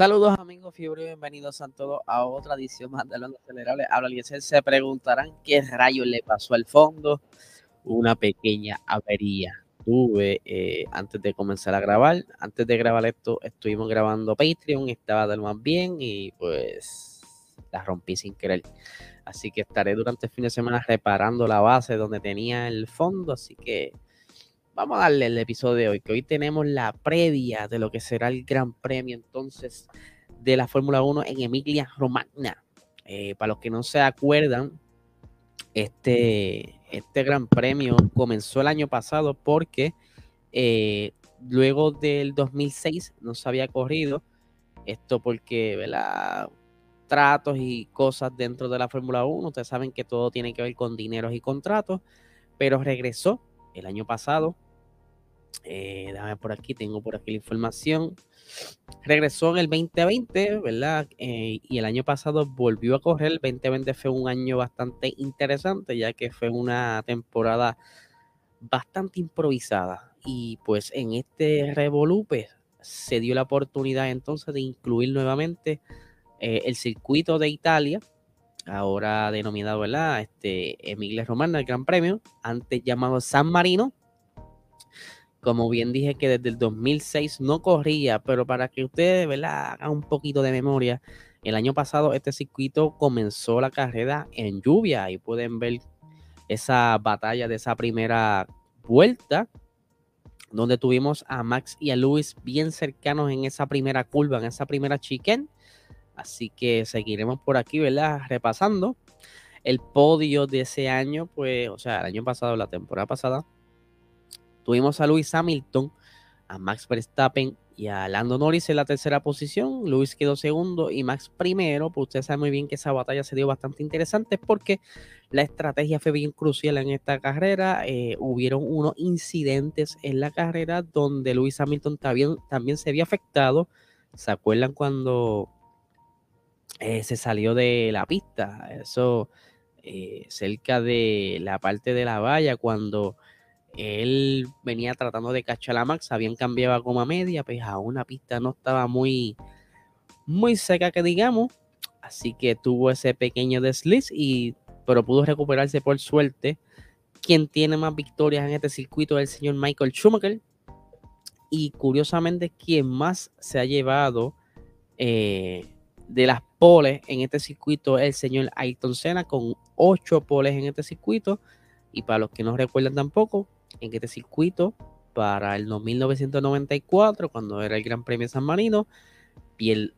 Saludos amigos fiebre, bienvenidos a todos a otra edición más de Lo Acelerable. Habla se preguntarán qué rayos le pasó al fondo. Una pequeña avería tuve eh, antes de comenzar a grabar. Antes de grabar esto, estuvimos grabando Patreon, estaba del más bien y pues la rompí sin querer. Así que estaré durante el fin de semana reparando la base donde tenía el fondo. Así que vamos a darle el episodio de hoy, que hoy tenemos la previa de lo que será el Gran Premio entonces de la Fórmula 1 en Emilia Romagna. Eh, para los que no se acuerdan, este, este Gran Premio comenzó el año pasado porque eh, luego del 2006 no se había corrido. Esto porque, ¿verdad? Tratos y cosas dentro de la Fórmula 1. Ustedes saben que todo tiene que ver con dineros y contratos. Pero regresó el año pasado. Eh, por aquí, tengo por aquí la información. Regresó en el 2020, ¿verdad? Eh, y el año pasado volvió a correr. El 2020 fue un año bastante interesante, ya que fue una temporada bastante improvisada. Y pues en este revolupe se dio la oportunidad entonces de incluir nuevamente eh, el circuito de Italia, ahora denominado, ¿verdad? Este, Emilia Romana, el Gran Premio, antes llamado San Marino. Como bien dije que desde el 2006 no corría, pero para que ustedes, ¿verdad? Hagan un poquito de memoria, el año pasado este circuito comenzó la carrera en lluvia y pueden ver esa batalla de esa primera vuelta donde tuvimos a Max y a Luis bien cercanos en esa primera curva, en esa primera chicane Así que seguiremos por aquí, ¿verdad? Repasando el podio de ese año, pues, o sea, el año pasado, la temporada pasada, tuvimos a Luis Hamilton, a Max Verstappen y a Lando Norris en la tercera posición. Luis quedó segundo y Max primero. Pues usted sabe muy bien que esa batalla se dio bastante interesante porque la estrategia fue bien crucial en esta carrera. Eh, hubieron unos incidentes en la carrera donde Luis Hamilton también, también se había afectado. ¿Se acuerdan cuando eh, se salió de la pista. Eso eh, cerca de la parte de la valla, cuando él venía tratando de cachar a Max, habían cambiado a goma media, pues aún la pista no estaba muy, muy seca, que digamos. Así que tuvo ese pequeño desliz, y, pero pudo recuperarse por suerte. Quien tiene más victorias en este circuito es el señor Michael Schumacher. Y curiosamente, quien más se ha llevado eh, de las poles en este circuito el señor Ayrton Senna con ocho poles en este circuito. Y para los que no recuerdan tampoco, en este circuito, para el 1994, cuando era el Gran Premio San Marino,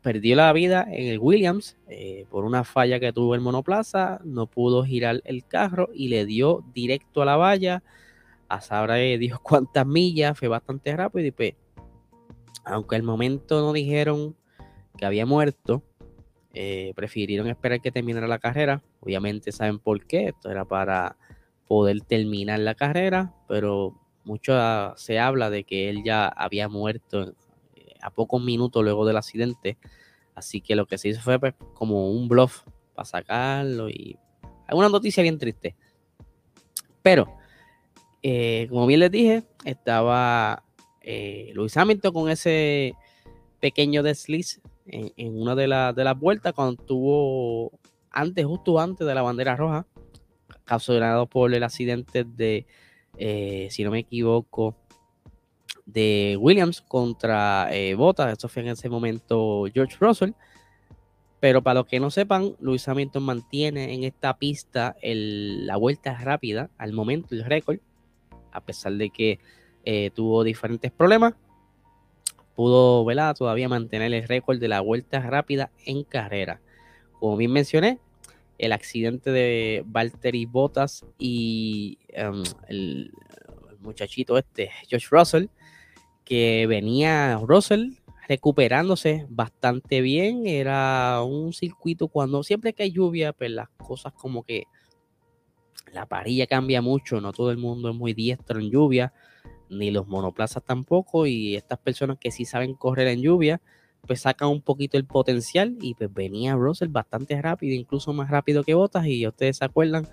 perdió la vida en el Williams eh, por una falla que tuvo el monoplaza, no pudo girar el carro y le dio directo a la valla. A saber dijo cuántas millas, fue bastante rápido y pues, aunque al momento no dijeron que había muerto, eh, prefirieron esperar que terminara la carrera. Obviamente saben por qué. Esto era para poder terminar la carrera, pero mucho se habla de que él ya había muerto eh, a pocos minutos luego del accidente. Así que lo que se hizo fue pues, como un bluff para sacarlo y alguna noticia bien triste. Pero, eh, como bien les dije, estaba Luis Hamilton con ese pequeño desliz en, una de, de, las vueltas cuando tuvo antes, justo antes de la bandera roja, causado por el accidente de, eh, si no me equivoco, de Williams contra eh, Bottas. Eso fue en ese momento George Russell. Pero para los que no sepan, Luis Hamilton mantiene en esta pista la vuelta rápida al momento, el récord, a pesar de que eh, tuvo diferentes problemas pudo ¿verdad? todavía mantener el récord de la vuelta rápida en carrera. Como bien mencioné, el accidente de Valtteri Bottas y em, el, muchachito este, Josh Russell, que venía Russell recuperándose bastante bien. Era un circuito cuando siempre que hay lluvia, pues las cosas como que la parilla cambia mucho, no todo el mundo es muy diestro en lluvia ni los monoplazas tampoco, y estas personas que sí saben correr en lluvia, pues sacan un poquito el potencial y pues venía Russell bastante rápido, incluso más rápido que Bottas, y ustedes se acuerdan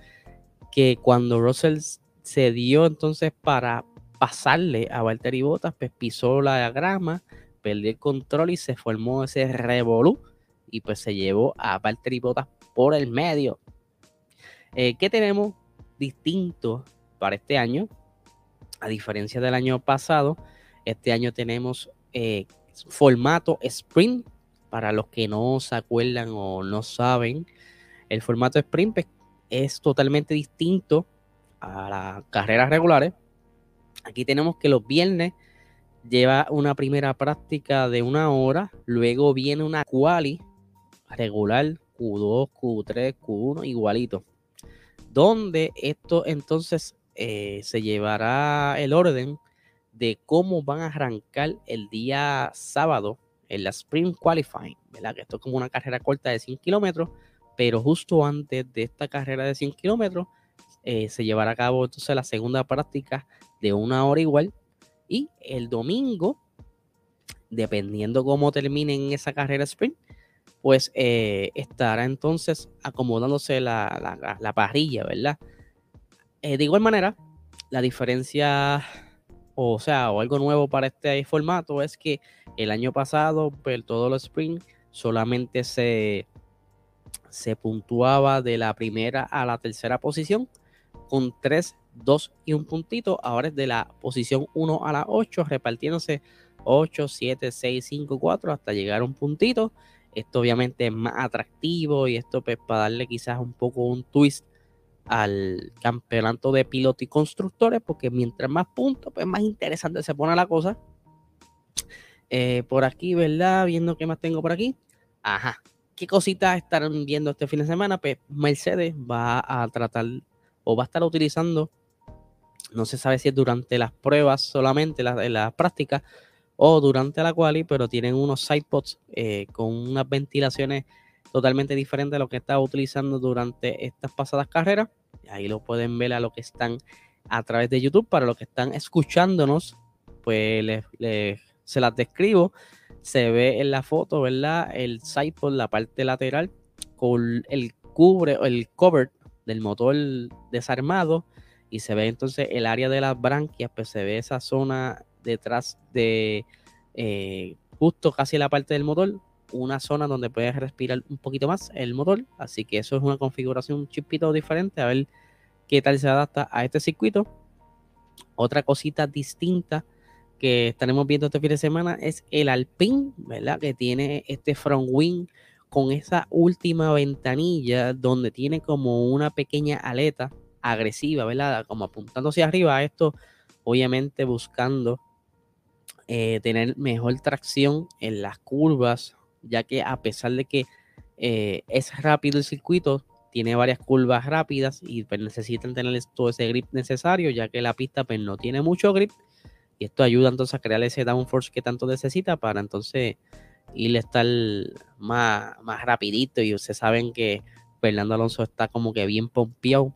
que cuando Russell se dio entonces para pasarle a Valtteri Bottas, pues pisó la grama, perdió el control y se formó ese revolú y pues se llevó a Valtteri Bottas por el medio. Eh, ¿Qué tenemos distinto para este año? A diferencia del año pasado, este año tenemos eh, formato sprint. Para los que no se acuerdan o no saben, el formato sprint pues, es totalmente distinto a las carreras regulares. Aquí tenemos que los viernes lleva una primera práctica de una hora, luego viene una quali regular Q2, Q3, Q1 igualito. Donde esto entonces eh, se llevará el orden de cómo van a arrancar el día sábado en la Spring Qualifying, ¿verdad? Que esto es como una carrera corta de 100 kilómetros, pero justo antes de esta carrera de 100 kilómetros eh, se llevará a cabo entonces la segunda práctica de una hora igual y el domingo, dependiendo cómo terminen esa carrera sprint, pues eh, estará entonces acomodándose la, parrilla, ¿verdad? Eh, de igual manera, la diferencia, o sea, o algo nuevo para este formato es que el año pasado, pues todos los sprints solamente se, se puntuaba de la primera a la tercera posición con tres, dos y un puntito. Ahora es de la posición 1 a la 8, repartiéndose 8, 7, 6, 5, 4 hasta llegar a un puntito. Esto obviamente es más atractivo y esto pues para darle quizás un poco un twist al campeonato de pilotos y constructores, porque mientras más puntos, pues más interesante se pone la cosa. Eh, por aquí, ¿verdad? Viendo qué más tengo por aquí. Ajá. ¿Qué cositas estarán viendo este fin de semana? Pues Mercedes va a tratar o va a estar utilizando, no se sabe si es durante las pruebas solamente, las, las prácticas, o durante la quali, pero tienen unos sidepods eh, con unas ventilaciones totalmente diferentes a lo que estaba utilizando durante estas pasadas carreras. Ahí lo pueden ver a lo que están a través de YouTube. Para los que están escuchándonos, pues les, se las describo. Se ve en la foto, ¿verdad? El sidepod, la parte lateral, con el cubre, el cover del motor desarmado. Y se ve entonces el área de las branquias, pues se ve esa zona detrás de eh, justo casi la parte del motor, una zona donde puedes respirar un poquito más el motor. Así que eso es una configuración un chipito diferente, a ver qué tal se adapta a este circuito. Otra cosita distinta que estaremos viendo este fin de semana es el Alpine, ¿verdad? Que tiene este front wing con esa última ventanilla donde tiene como una pequeña aleta agresiva, ¿verdad? Como apuntando hacia arriba. Esto, obviamente, buscando eh, tener mejor tracción en las curvas, ya que a pesar de que eh, es rápido el circuito, tiene varias curvas rápidas y pues, necesitan tener todo ese grip necesario, ya que la pista pues, no tiene mucho grip. Y esto ayuda entonces a crear ese downforce que tanto necesita para entonces ir a estar más, más rapidito. Y ustedes saben que Fernando Alonso está como que bien pompeado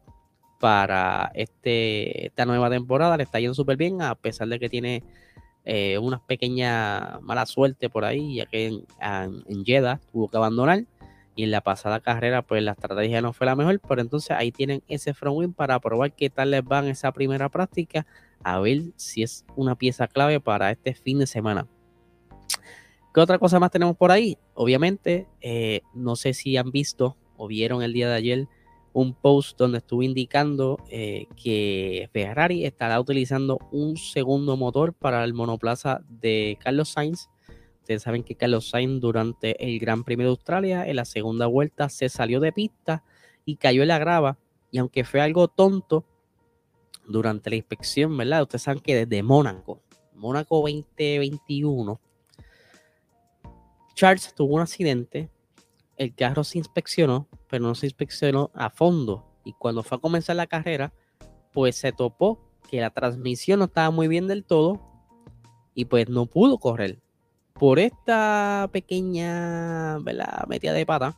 para este, esta nueva temporada. Le está yendo súper bien, a pesar de que tiene eh, una pequeña mala suerte por ahí, ya que en, Jeddah tuvo que abandonar y en la pasada carrera pues la estrategia no fue la mejor, pero entonces ahí tienen ese front wing para probar qué tal les va en esa primera práctica, a ver si es una pieza clave para este fin de semana. ¿Qué otra cosa más tenemos por ahí? Obviamente, eh, no sé si han visto o vieron el día de ayer un post donde estuve indicando eh, que Ferrari estará utilizando un segundo motor para el monoplaza de Carlos Sainz. Ustedes saben que Carlos Sainz durante el Gran Premio de Australia en la segunda vuelta se salió de pista y cayó en la grava. Y aunque fue algo tonto durante la inspección, ¿verdad? Ustedes saben que desde Mónaco, Mónaco 2021, Charles tuvo un accidente el carro se inspeccionó, pero no se inspeccionó a fondo. Y cuando fue a comenzar la carrera, pues se topó que la transmisión no estaba muy bien del todo y pues no pudo correr. Por esta pequeña ¿verdad? metida de pata,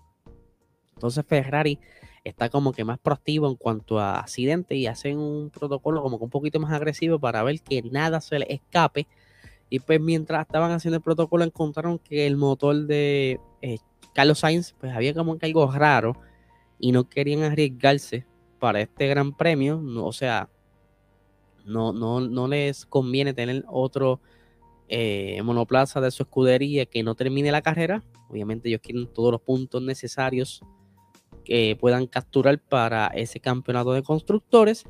entonces Ferrari está como que más proactivo en cuanto a accidentes y hacen un protocolo como que un poquito más agresivo para ver que nada se le escape. Y pues mientras estaban haciendo el protocolo encontraron que el motor de Carlos Sainz, pues había como que algo raro y no querían arriesgarse para este gran premio. o sea, no, no, no les conviene tener otro eh, monoplaza de su escudería que no termine la carrera. Obviamente ellos quieren todos los puntos necesarios que puedan capturar para ese campeonato de constructores.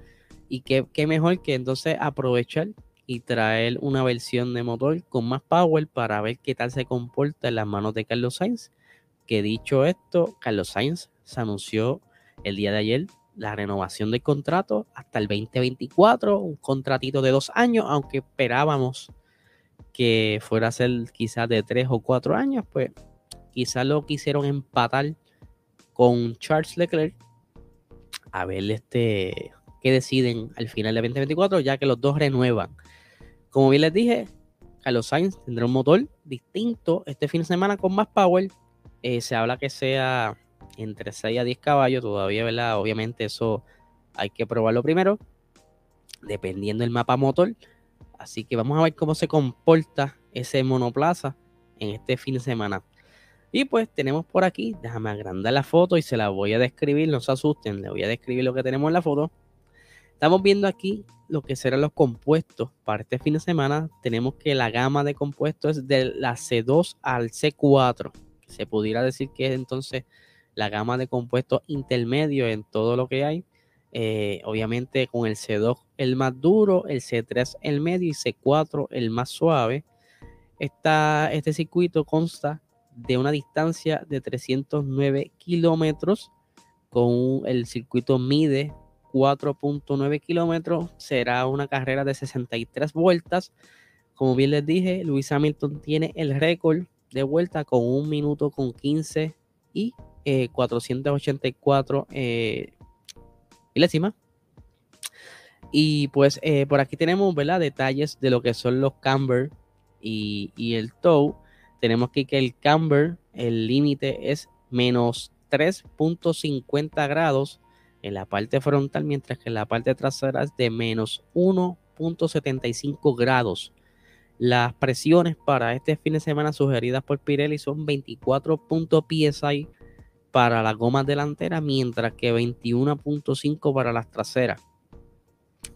Y qué, mejor que entonces aprovechar y traer una versión de motor con más power para ver qué tal se comporta en las manos de Carlos Sainz. Que dicho esto, Carlos Sainz se anunció el día de ayer la renovación del contrato hasta el 2024, un contratito de dos años, aunque esperábamos que fuera a ser quizás de tres o cuatro años, pues quizás lo quisieron empatar con Charles Leclerc a ver este qué deciden al final de 2024, ya que los dos renuevan. Como bien les dije, Carlos Sainz tendrá un motor distinto este fin de semana con más power. Eh, se habla que sea entre 6 a 10 caballos, todavía, ¿verdad? Obviamente eso hay que probarlo primero, dependiendo del mapa motor. Así que vamos a ver cómo se comporta ese monoplaza en este fin de semana. Y pues tenemos por aquí, déjame agrandar la foto y se la voy a describir, no se asusten, le voy a describir lo que tenemos en la foto. Estamos viendo aquí lo que serán los compuestos para este fin de semana. Tenemos que la gama de compuestos es de la C2 al C4. Se pudiera decir que es entonces la gama de compuestos intermedios en todo lo que hay. Eh, obviamente con el C2 el más duro, el C3 el medio y C4 el más suave. este circuito consta de una distancia de 309 kilómetros. Con el circuito mide 4.9 kilómetros. Será una carrera de 63 vueltas. Como bien les dije, Luis Hamilton tiene el récord de vuelta con un minuto con 15 y 484 eh, milésimas. Y pues eh, por aquí tenemos ¿verdad? detalles de lo que son los camber y, el tow. Tenemos aquí que el camber, el límite es menos 3.50 grados en la parte frontal, mientras que en la parte trasera es de menos 1.75 grados. Las presiones para este fin de semana sugeridas por Pirelli son 24 psi para las gomas delanteras, mientras que 21.5 para las traseras.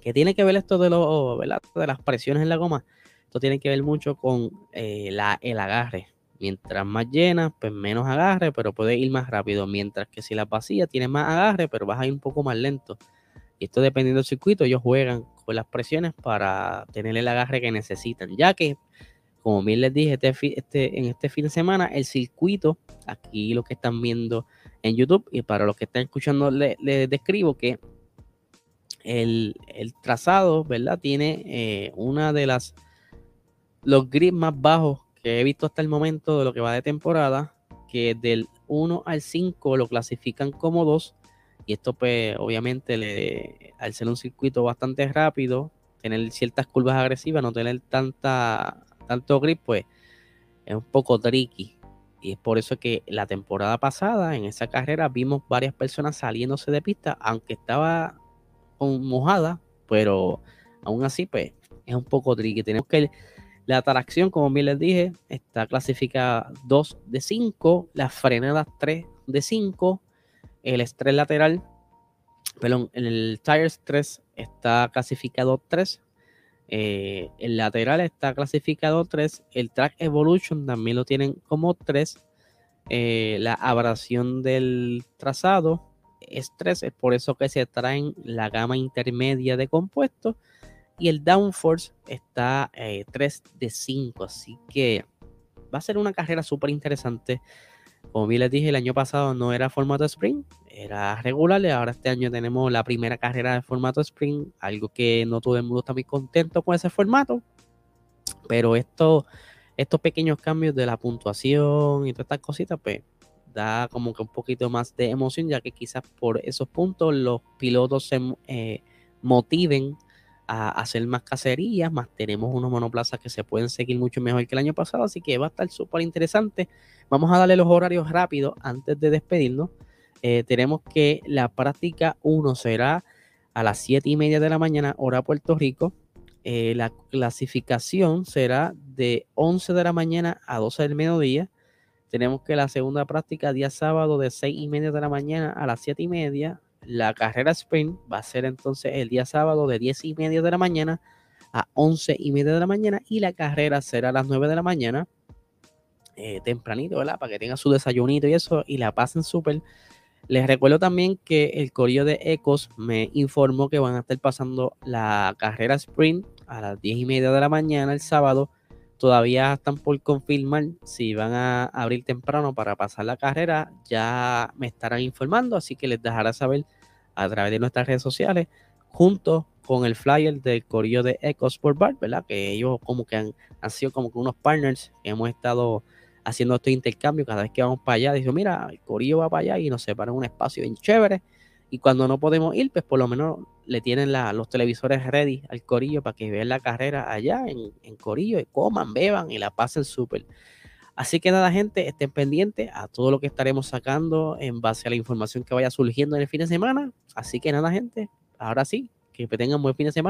¿Qué tiene que ver esto de, lo, de las presiones en la goma? Esto tiene que ver mucho con eh, la, el agarre. Mientras más llena, pues menos agarre, pero puede ir más rápido. Mientras que si la vacía tiene más agarre, pero vas a ir un poco más lento. Y esto dependiendo del circuito, ellos juegan con las presiones para tener el agarre que necesitan. Ya que como bien les dije, este, este, en este fin de semana, el circuito, aquí lo que están viendo en YouTube, y para los que están escuchando, les describo que el, trazado, ¿verdad? Tiene eh, una de las, los grids más bajos que he visto hasta el momento de lo que va de temporada, que del 1 al 5 lo clasifican como 2, y esto pues obviamente le, al ser un circuito bastante rápido, tener ciertas curvas agresivas, no tener tanta tanto grip, pues es un poco tricky. Y es por eso que la temporada pasada, en esa carrera, vimos varias personas saliéndose de pista, aunque estaba mojada, pero aún así, pues es un poco tricky. Tenemos que la tracción, como bien les dije, está clasificada 2 de 5, las frenadas 3 de 5, el estrés lateral, perdón, el tires 3 está clasificado 3, eh, el lateral está clasificado 3. El track evolution también lo tienen como 3. Eh, la abrasión del trazado es 3. Es por eso que se traen la gama intermedia de compuestos. Y el downforce está 3 eh, de 5. Así que va a ser una carrera súper interesante. Como bien les dije, el año pasado no era formato sprint, era regular. Ahora este año tenemos la primera carrera de formato sprint, algo que no todo el mundo está muy contento con ese formato. Pero esto, estos pequeños cambios de la puntuación y todas estas cositas, pues da como que un poquito más de emoción, ya que quizás por esos puntos los pilotos se eh, motiven a hacer más cacerías, más tenemos unos monoplazas que se pueden seguir mucho mejor que el año pasado, así que va a estar súper interesante. Vamos a darle los horarios rápidos antes de despedirnos. Eh, tenemos que la práctica 1 será a las 7 y media de la mañana, hora Puerto Rico. Eh, la clasificación será de 11 de la mañana a 12 del mediodía. Tenemos que la segunda práctica día sábado de 6 y media de la mañana a las 7 y media. La carrera sprint va a ser entonces el día sábado de 10 y media de la mañana a 11 y media de la mañana y la carrera será a las 9 de la mañana, eh, tempranito, ¿verdad? Para que tengan su desayunito y eso y la pasen súper. Les recuerdo también que el Corillo de Ecos me informó que van a estar pasando la carrera sprint a las 10 y media de la mañana el sábado. Todavía están por confirmar si van a abrir temprano para pasar la carrera. Ya me estarán informando, así que les dejaré saber a través de nuestras redes sociales, junto con el flyer del Corillo de Ecos Sport Bar, ¿verdad? Que ellos como que han, sido como que unos partners hemos estado haciendo este intercambio cada vez que vamos para allá. Dijo, mira, el corillo va para allá y nos separan un espacio bien chévere. Y cuando no podemos ir, pues por lo menos le tienen los televisores ready al corillo para que vean la carrera allá en, en corillo y coman, beban y la pasen súper. Así que nada, gente, estén pendientes a todo lo que estaremos sacando en base a la información que vaya surgiendo en el fin de semana. Así que nada, gente, ahora sí, que tengan buen fin de semana.